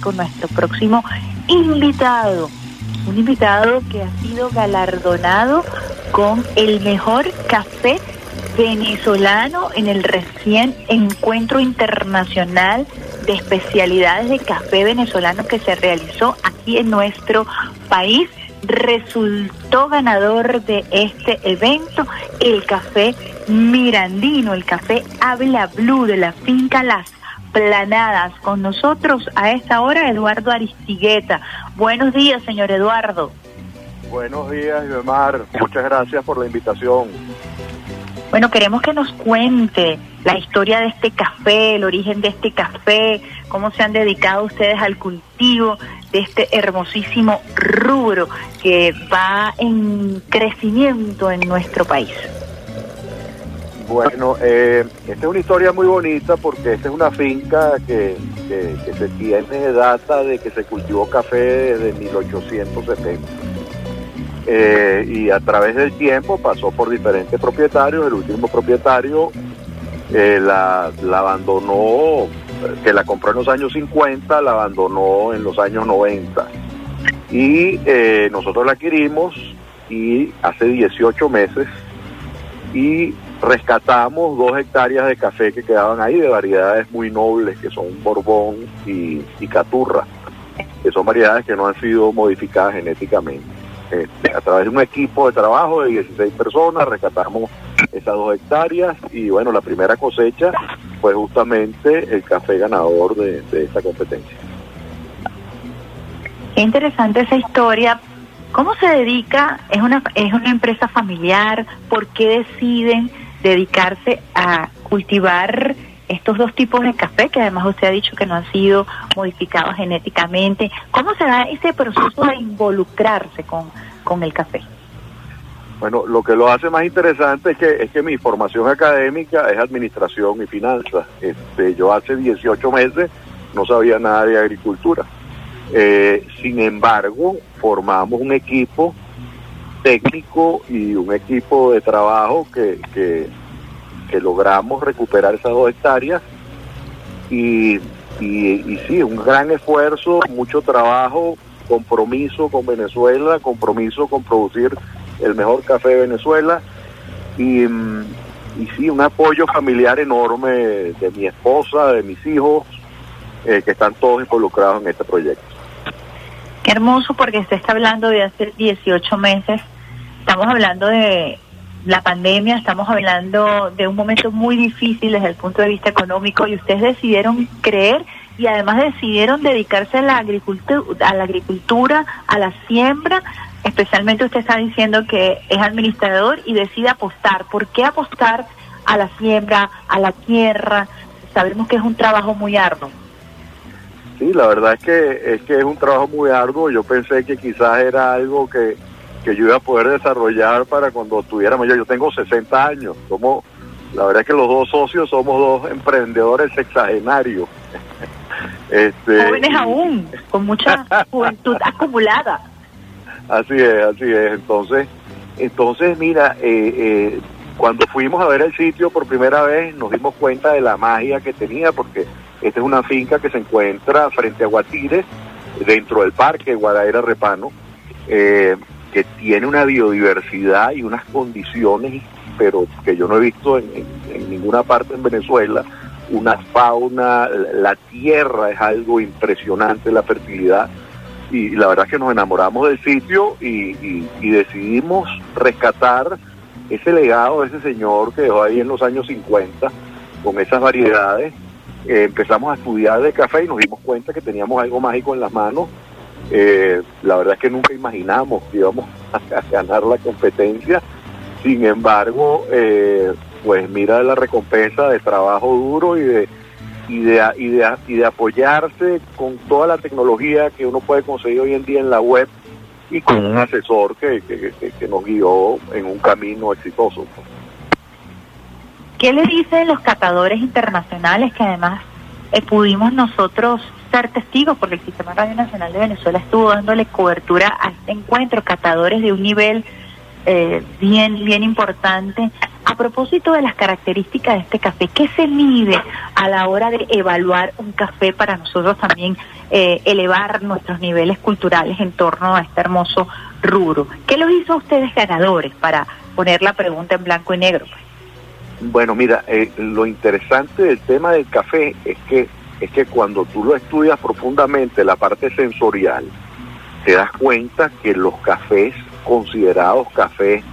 con nuestro próximo invitado. Un invitado que ha sido galardonado con el mejor café venezolano en el recién encuentro internacional de especialidades de café venezolano que se realizó aquí en nuestro país. Resultó ganador de este evento el café Mirandino, el café Habla Blue de la finca Las Planadas. Con nosotros a esta hora Eduardo Aristigueta. Buenos días, señor Eduardo. Buenos días, Mar. Muchas gracias por la invitación. Bueno, queremos que nos cuente la historia de este café, el origen de este café, cómo se han dedicado ustedes al cultivo de este hermosísimo rubro que va en crecimiento en nuestro país. Bueno, eh, esta es una historia muy bonita porque esta es una finca que, se tiene data de que se cultivó café desde 1870. Eh, y a través del tiempo pasó por diferentes propietarios. El último propietario eh, la, abandonó, que la compró en los años 50, la abandonó en los años 90. Y nosotros la adquirimos y hace 18 meses y rescatamos dos hectáreas de café que quedaban ahí de variedades muy nobles que son Borbón y, Caturra, que son variedades que no han sido modificadas genéticamente. Este, a través de un equipo de trabajo de 16 personas rescatamos esas dos hectáreas y bueno, la primera cosecha fue justamente el café ganador de, de esta competencia. Qué interesante esa historia. ¿Cómo se dedica? ¿Es una, es una empresa familiar? ¿Por qué deciden dedicarse a cultivar estos dos tipos de café, que además usted ha dicho que no han sido modificados genéticamente. ¿Cómo se da ese proceso de involucrarse con, con el café? Bueno, lo que lo hace más interesante es que, es que mi formación académica es administración y finanzas. Este, yo hace 18 meses no sabía nada de agricultura. Eh, sin embargo, formamos un equipo técnico y un equipo de trabajo que, que, logramos recuperar esas dos hectáreas y, y, sí, un gran esfuerzo, mucho trabajo, compromiso con Venezuela, compromiso con producir el mejor café de Venezuela y, y sí, un apoyo familiar enorme de mi esposa, de mis hijos, eh, que están todos involucrados en este proyecto. Hermoso porque usted está hablando de hace 18 meses Estamos hablando de la pandemia, estamos hablando de un momento muy difícil desde el punto de vista económico y ustedes decidieron creer y además decidieron dedicarse a la agricultura, a la agricultura, a la siembra. Especialmente usted está diciendo que es administrador y decide apostar. ¿Por qué apostar a la siembra, a la tierra? Sabemos que es un trabajo muy arduo. Sí, la verdad es que es que es un trabajo muy arduo. Yo pensé que quizás era algo que que yo iba a poder desarrollar para cuando tuviéramos yo. Yo tengo 60 años, somos, la verdad es que los dos socios somos dos emprendedores sexagenarios. este, Jóvenes aún, con mucha juventud acumulada. Así es, así es. Entonces, entonces mira, eh, eh, cuando fuimos a ver el sitio por primera vez nos dimos cuenta de la magia que tenía, porque esta es una finca que se encuentra frente a Guatires, dentro del parque Guadaira Repano. Eh, que tiene una biodiversidad y unas condiciones, pero que yo no he visto en, ninguna parte en Venezuela, una fauna, la tierra es algo impresionante, la fertilidad, y la verdad es que nos enamoramos del sitio y, decidimos rescatar ese legado de ese señor que dejó ahí en los años 50 con esas variedades. Eh, empezamos a estudiar de café y nos dimos cuenta que teníamos algo mágico en las manos eh, la verdad es que nunca imaginamos que íbamos a, ganar la competencia. Sin embargo, eh, pues mira la recompensa de trabajo duro y de, y de, y de, y de apoyarse con toda la tecnología que uno puede conseguir hoy en día en la web y con un asesor que, que, nos guió en un camino exitoso. ¿Qué le dicen los catadores internacionales que además eh, pudimos nosotros ser testigos, porque el Sistema Radio Nacional de Venezuela estuvo dándole cobertura a este encuentro, catadores de un nivel eh, bien, bien importante A propósito de las características de este café, ¿qué se mide a la hora de evaluar un café para nosotros también eh, elevar nuestros niveles culturales en torno a este hermoso rubro? ¿Qué los hizo a ustedes ganadores para poner la pregunta en blanco y negro? Bueno, mira, eh, lo interesante del tema del café es que es que cuando tú lo estudias profundamente, la parte sensorial, te das cuenta que los cafés considerados cafés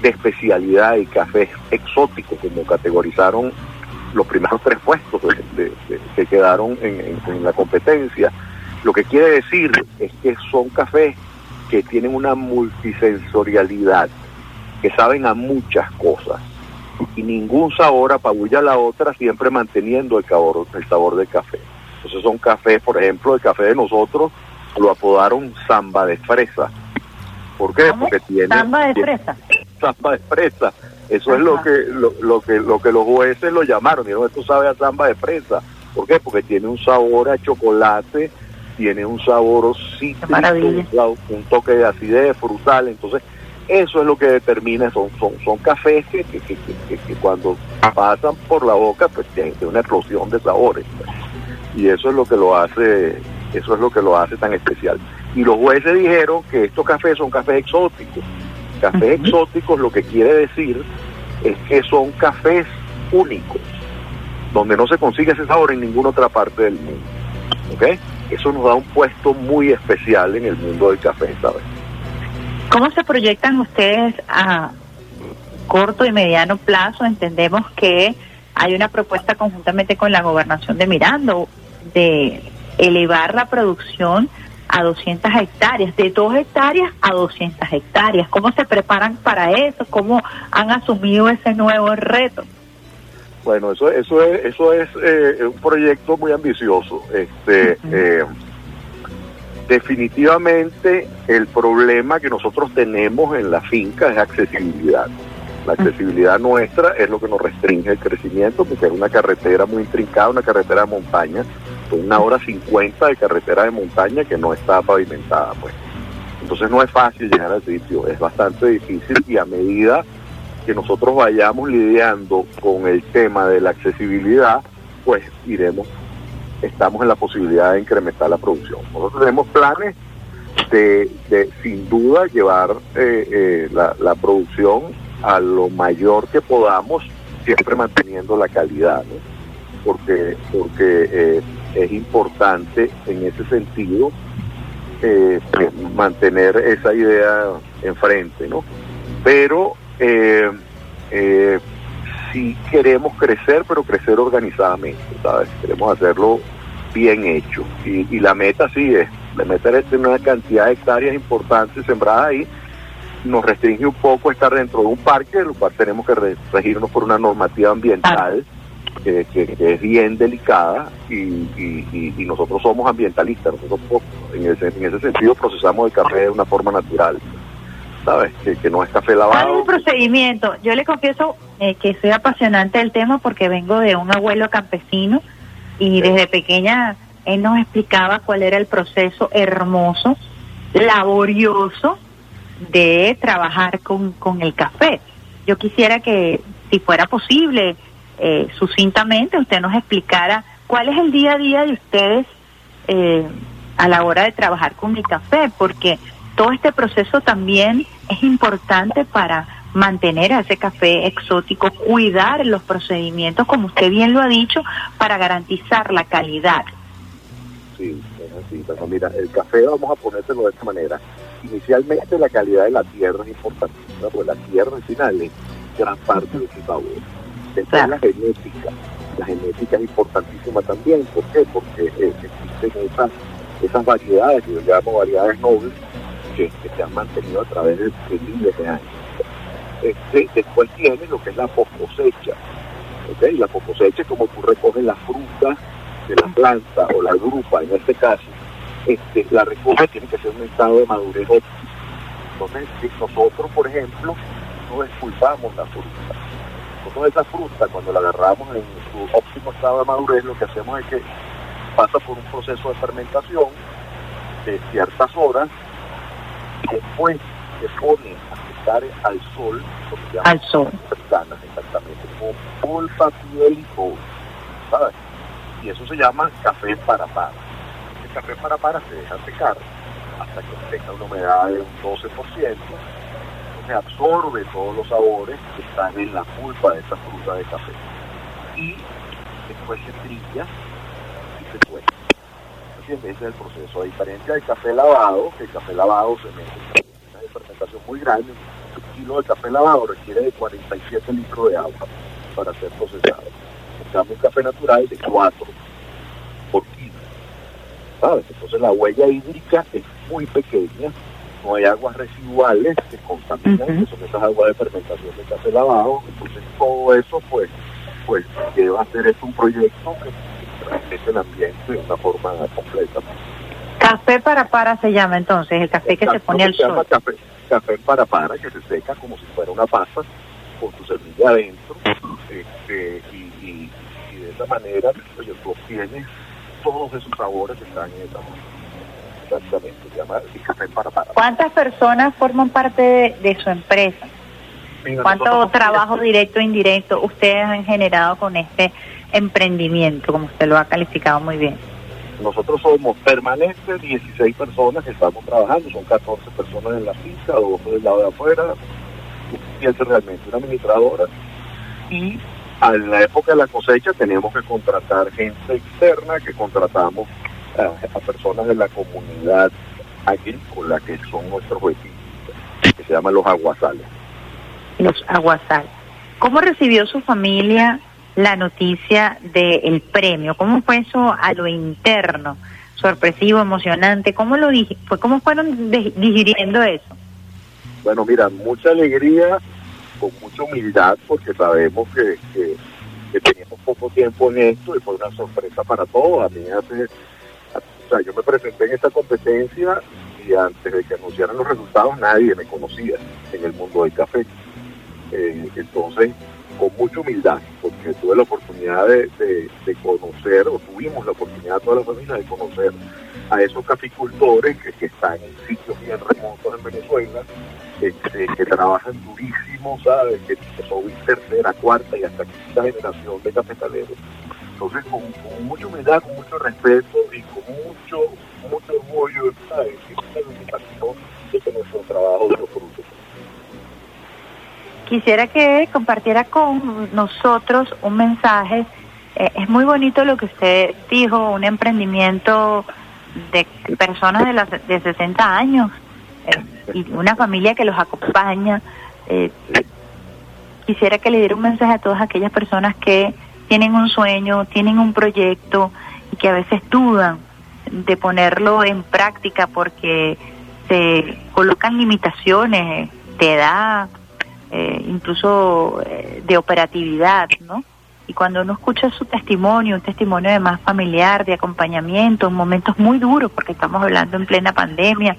de especialidad y cafés exóticos, como categorizaron los primeros tres puestos que quedaron en, la competencia, lo que quiere decir es que son cafés que tienen una multisensorialidad, que saben a muchas cosas y ningún sabor apabulla la otra, siempre manteniendo el sabor, el sabor del café. Entonces son cafés, por ejemplo, el café de nosotros lo apodaron samba de fresa. ¿Por qué? Porque tiene samba de fresa. Samba de fresa. Eso es lo que lo, que lo que los jueces lo llamaron. Dijeron, esto sabe a samba de fresa. ¿Por qué? Porque tiene un sabor a chocolate, tiene un sabor cítrico, un, un toque de acidez frutal. Entonces, eso es lo que determina, son, son, son cafés que, que, que, cuando pasan por la boca, pues tienen una explosión de sabores. Y eso es lo que lo hace, eso es lo que lo hace tan especial. Y los jueces dijeron que estos cafés son cafés exóticos. Cafés exóticos lo que quiere decir es que son cafés únicos, donde no se consigue ese sabor en ninguna otra parte del mundo. ¿Ok? Eso nos da un puesto muy especial en el mundo del café, ¿sabes? ¿Cómo se proyectan ustedes a corto y mediano plazo? Entendemos que hay una propuesta conjuntamente con la gobernación de Mirando de elevar la producción a 200 hectáreas, de 2 hectáreas a 200 hectáreas. ¿Cómo se preparan para eso? ¿Cómo han asumido ese nuevo reto? Bueno, eso, eso es, eso es eh, un proyecto muy ambicioso. Este, Definitivamente el problema que nosotros tenemos en la finca es accesibilidad. La accesibilidad nuestra es lo que nos restringe el crecimiento, porque es una carretera muy intrincada, una carretera de montaña, una hora 50 de carretera de montaña que no está pavimentada. pues Entonces no es fácil llegar al sitio, es bastante difícil y a medida que nosotros vayamos lidiando con el tema de la accesibilidad, pues iremos estamos en la posibilidad de incrementar la producción. Nosotros tenemos planes de, sin duda, llevar eh, eh, la, producción a lo mayor que podamos, siempre manteniendo la calidad, porque, porque eh, es importante en ese sentido mantener esa idea enfrente, ¿no? Pero si queremos crecer, pero crecer organizadamente, ¿sabes? Queremos hacerlo bien hecho. Y, la meta sí es, la meta es tener una cantidad de hectáreas importantes sembradas ahí. Nos restringe un poco estar dentro de un parque, lo cual tenemos que regirnos por una normativa ambiental que, es bien delicada y, nosotros somos ambientalistas, nosotros en ese, en ese sentido procesamos el café de una forma natural. ¿Sabes? Que, no es café lavado. ¿Cuál es el procedimiento? Yo le confieso eh, que soy apasionante del tema porque vengo de un abuelo campesino y desde pequeña él nos explicaba cuál era el proceso hermoso, laborioso de trabajar con, con el café. Yo quisiera que, si fuera posible, eh, sucintamente usted nos explicara cuál es el día a día de ustedes eh, a la hora de trabajar con el café, porque todo este proceso también es importante para mantener a ese café exótico, cuidar los procedimientos, como usted bien lo ha dicho, para garantizar la calidad. Sí, es así. mira, el café vamos a ponérselo de esta manera. Inicialmente la calidad de la tierra es importantísima, porque la tierra al final es gran parte de su sabor. Después la genética. La genética es importantísima también. ¿Por qué? Porque eh, existen esas, esas variedades, que yo llamo variedades nobles, que, se han mantenido a través de, miles de años. Este, después tiene lo que es la poscosecha. ¿okay? La poscosecha es como tú recoges la fruta de la planta o la grupa, en este caso, este, la recoge tiene que ser un estado de madurez óptimo. Entonces, si nosotros, por ejemplo, no expulsamos la fruta, nosotros esa fruta, cuando la agarramos en su óptimo estado de madurez, lo que hacemos es que pasa por un proceso de fermentación de ciertas horas, después se pone estar al sol, al sol. exactamente, con pulpa, piel y ¿sabes? Y eso se llama café para para. El café para para se deja secar hasta que tenga una humedad de un 12%, se absorbe todos los sabores que están en la pulpa de esa fruta de café. Y después se trilla y se cuece. Ese es el proceso. A diferencia del café lavado, que el café lavado se mete en una fermentación muy grande, un kilo de café lavado requiere de 47 litros de agua para ser procesado. En cambio, un café natural de 4 por kilo. ¿Sabes? Entonces la huella hídrica es muy pequeña, no hay aguas residuales que contaminan, que son esas aguas de fermentación de café lavado. Entonces todo eso pues pues lleva a hacer esto un proyecto que transmite el ambiente de una forma completa. Café para para se llama entonces, el café que se pone al sol. Café, café para para, que se seca como si fuera una pasta con su semilla adentro este, y, de esa manera pues, tú obtienes todos esos sabores que están en esa Exactamente, se llama café para para. ¿Cuántas personas forman parte de, su empresa? ¿Cuánto trabajo directo e indirecto ustedes han generado con este emprendimiento, como usted lo ha calificado muy bien? Nosotros somos permanentes 16 personas que estamos trabajando, son 14 personas en la pista, dos del lado de afuera, piensa realmente una administradora. Y en la época de la cosecha tenemos que contratar gente externa, que contratamos a, personas de la comunidad agrícola, que son nuestros vecinos, que se llaman los aguasales. Los aguasales. ¿Cómo recibió su familia la noticia del premio? ¿Cómo fue eso a lo interno? Sorpresivo, emocionante. ¿Cómo lo dije? ¿Cómo fueron digiriendo eso? Bueno, mira, mucha alegría, con mucha humildad, porque sabemos que, que, teníamos poco tiempo en esto y fue una sorpresa para todos. A mí hace yo me presenté en esta competencia y antes de que anunciaran los resultados nadie me conocía en el mundo del café. Eh, entonces, con mucha humildad, porque tuve la oportunidad de, conocer, o tuvimos la oportunidad toda la familia de conocer a esos caficultores que, están en sitios bien remotos en Venezuela, que, trabajan durísimo, ¿sabes? Que, son tercera, cuarta y hasta quinta generación de cafetaleros entonces, con, mucha humildad, con mucho respeto y con mucho, mucho orgullo, ¿sabes? de que nuestro trabajo de los frutos. Quisiera que compartiera con nosotros un mensaje. Eh, es muy bonito lo que usted dijo, un emprendimiento de personas de, las, de 60 años eh, y una familia que los acompaña. Eh, quisiera que le diera un mensaje a todas aquellas personas que tienen un sueño, tienen un proyecto y que a veces dudan de ponerlo en práctica porque se colocan limitaciones de edad, eh, incluso eh, de operatividad, ¿no? Y cuando uno escucha su testimonio, un testimonio de más familiar, de acompañamiento, en momentos muy duros, porque estamos hablando en plena pandemia,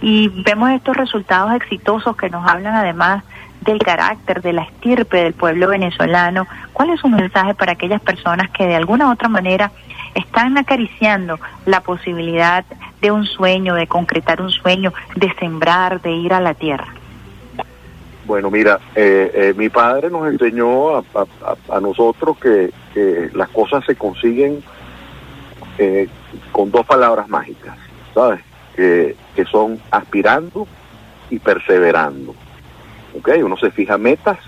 y vemos estos resultados exitosos que nos hablan además del carácter, de la estirpe del pueblo venezolano. ¿Cuál es su mensaje para aquellas personas que de alguna u otra manera están acariciando la posibilidad de un sueño, de concretar un sueño, de sembrar, de ir a la tierra? Bueno, mira, eh, eh, mi padre nos enseñó a, nosotros que, las cosas se consiguen eh, con dos palabras mágicas, ¿sabes? Que, que son aspirando y perseverando. ¿okay? Uno se fija metas,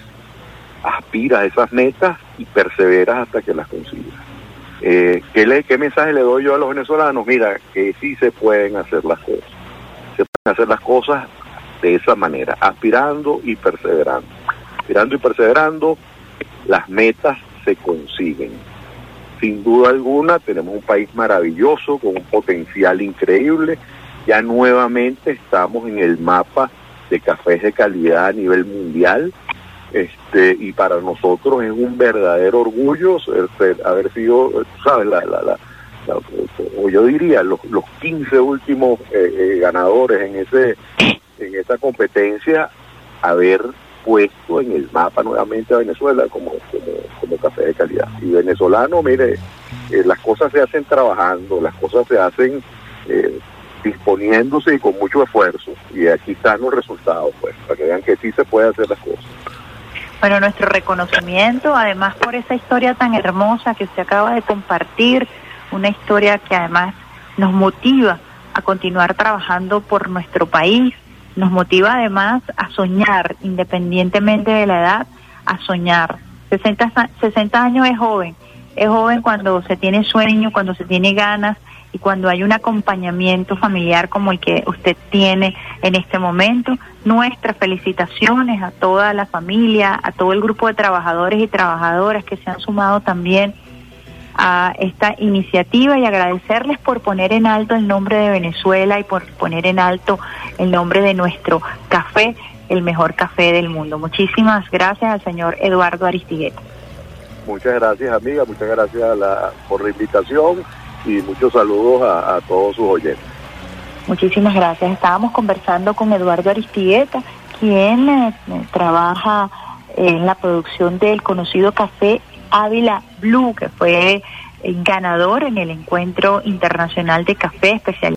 aspira a esas metas y persevera hasta que las consiga. Eh, ¿qué, le, ¿Qué mensaje le doy yo a los venezolanos? Mira, que sí se pueden hacer las cosas. Se pueden hacer las cosas de esa manera, aspirando y perseverando. Aspirando y perseverando, las metas se consiguen. Sin duda alguna, tenemos un país maravilloso, con un potencial increíble. Ya nuevamente estamos en el mapa de cafés de calidad a nivel mundial. Este, y para nosotros es un verdadero orgullo haber sido, sabes, la, la, la, o yo diría, los, los 15 últimos eh, eh, ganadores en ese en esa competencia, haber puesto en el mapa nuevamente a Venezuela como, como, café de calidad. Y venezolano, mire, eh, las cosas se hacen trabajando, las cosas se hacen disponiéndose y con mucho esfuerzo. Y aquí están los resultados, pues, para que vean que sí se puede hacer las cosas. Bueno, nuestro reconocimiento, además por esa historia tan hermosa que se acaba de compartir, una historia que además nos motiva a continuar trabajando por nuestro país, nos motiva además a soñar, independientemente de la edad, a soñar. 60, 60 años es joven, es joven cuando se tiene sueño, cuando se tiene ganas y cuando hay un acompañamiento familiar como el que usted tiene en este momento. Nuestras felicitaciones a toda la familia, a todo el grupo de trabajadores y trabajadoras que se han sumado también a esta iniciativa y agradecerles por poner en alto el nombre de Venezuela y por poner en alto el nombre de nuestro café, el mejor café del mundo. Muchísimas gracias al señor Eduardo Aristigueta. Muchas gracias amiga, muchas gracias por la invitación y muchos saludos a, todos sus oyentes. Muchísimas gracias. Estábamos conversando con Eduardo Aristigueta, quien eh, trabaja en la producción del conocido café Ávila Blue, que fue ganador en el encuentro internacional de café especial.